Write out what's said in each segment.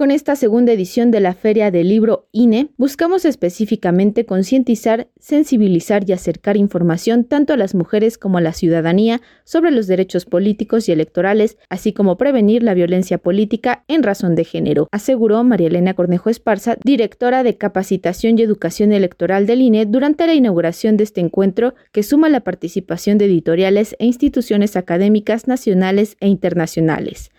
Con esta segunda edición de la Feria del Libro INE, buscamos específicamente concientizar, sensibilizar y acercar información tanto a las mujeres como a la ciudadanía sobre los derechos políticos y electorales, así como prevenir la violencia política en razón de género, aseguró María Elena Cornejo Esparza, directora de Capacitación y Educación Electoral del INE, durante la inauguración de este encuentro que suma la participación de editoriales e instituciones académicas nacionales e internacionales.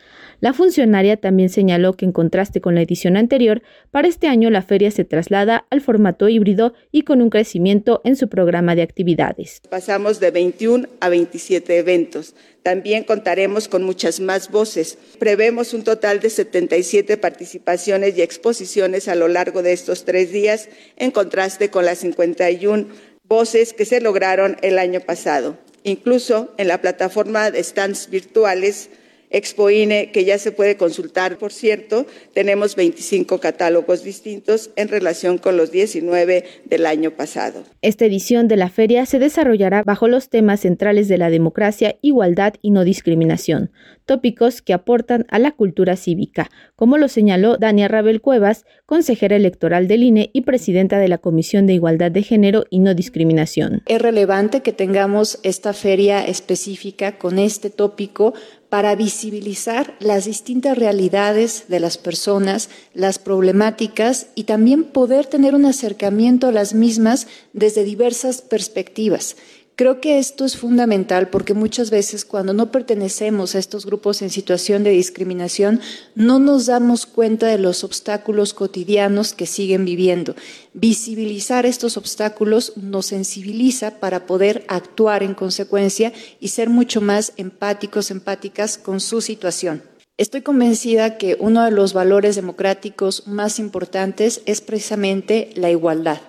La funcionaria también señaló que en contraste con la edición anterior, para este año la feria se traslada al formato híbrido y con un crecimiento en su programa de actividades. Pasamos de 21 a 27 eventos. También contaremos con muchas más voces. Prevemos un total de 77 participaciones y exposiciones a lo largo de estos tres días, en contraste con las 51 voces que se lograron el año pasado. Incluso en la plataforma de stands virtuales Expoine, que ya se puede consultar, por cierto, tenemos 25 catálogos distintos en relación con los 19 del año pasado. Esta edición de la feria se desarrollará bajo los temas centrales de la democracia, igualdad y no discriminación, tópicos que aportan a la cultura cívica, como lo señaló Dania Rabel Cuevas, consejera electoral del INE y presidenta de la Comisión de Igualdad de Género y No Discriminación. Es relevante que tengamos esta feria específica con este tópico para visibilizar las distintas realidades de las personas, las problemáticas y también poder tener un acercamiento a las mismas desde diversas perspectivas. Creo que esto es fundamental porque muchas veces cuando no pertenecemos a estos grupos en situación de discriminación no nos damos cuenta de los obstáculos cotidianos que siguen viviendo. Visibilizar estos obstáculos nos sensibiliza para poder actuar en consecuencia y ser mucho más empáticos, empáticas con su situación. Estoy convencida que uno de los valores democráticos más importantes es precisamente la igualdad.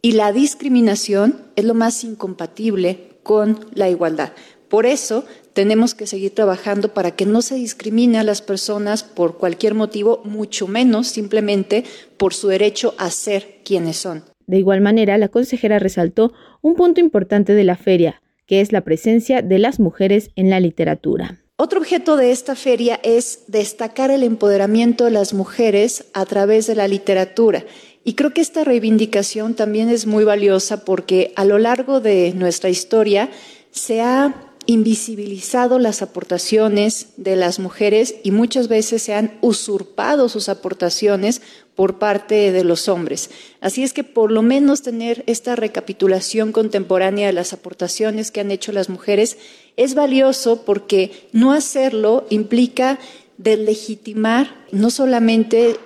Y la discriminación es lo más incompatible con la igualdad. Por eso tenemos que seguir trabajando para que no se discrimine a las personas por cualquier motivo, mucho menos simplemente por su derecho a ser quienes son. De igual manera, la consejera resaltó un punto importante de la feria, que es la presencia de las mujeres en la literatura. Otro objeto de esta feria es destacar el empoderamiento de las mujeres a través de la literatura y creo que esta reivindicación también es muy valiosa porque a lo largo de nuestra historia se ha invisibilizado las aportaciones de las mujeres y muchas veces se han usurpado sus aportaciones por parte de los hombres. Así es que por lo menos tener esta recapitulación contemporánea de las aportaciones que han hecho las mujeres es valioso porque no hacerlo implica deslegitimar no solamente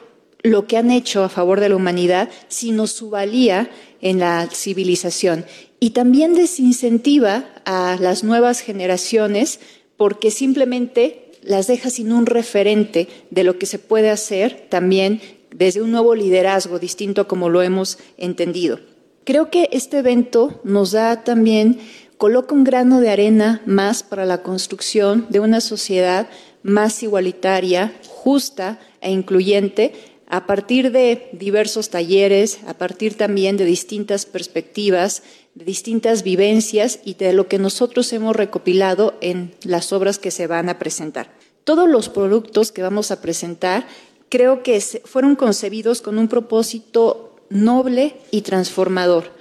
lo que han hecho a favor de la humanidad, sino su valía en la civilización. Y también desincentiva a las nuevas generaciones porque simplemente las deja sin un referente de lo que se puede hacer también desde un nuevo liderazgo distinto a como lo hemos entendido. Creo que este evento nos da también, coloca un grano de arena más para la construcción de una sociedad más igualitaria, justa e incluyente, a partir de diversos talleres, a partir también de distintas perspectivas, de distintas vivencias y de lo que nosotros hemos recopilado en las obras que se van a presentar. Todos los productos que vamos a presentar creo que fueron concebidos con un propósito noble y transformador,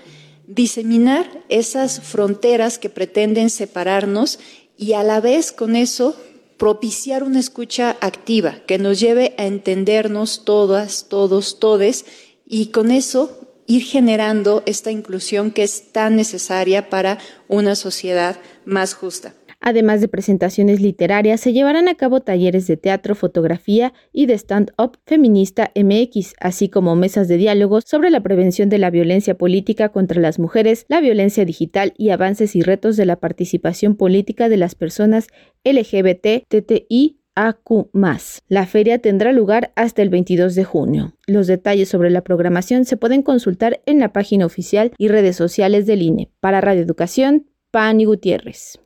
diseminar esas fronteras que pretenden separarnos y a la vez con eso propiciar una escucha activa que nos lleve a entendernos todas, todos, todes y con eso ir generando esta inclusión que es tan necesaria para una sociedad más justa. Además de presentaciones literarias, se llevarán a cabo talleres de teatro, fotografía y de stand-up feminista MX, así como mesas de diálogo sobre la prevención de la violencia política contra las mujeres, la violencia digital y avances y retos de la participación política de las personas LGBT, TTI. La feria tendrá lugar hasta el 22 de junio. Los detalles sobre la programación se pueden consultar en la página oficial y redes sociales del INE. Para Radio Educación, Pani Gutiérrez.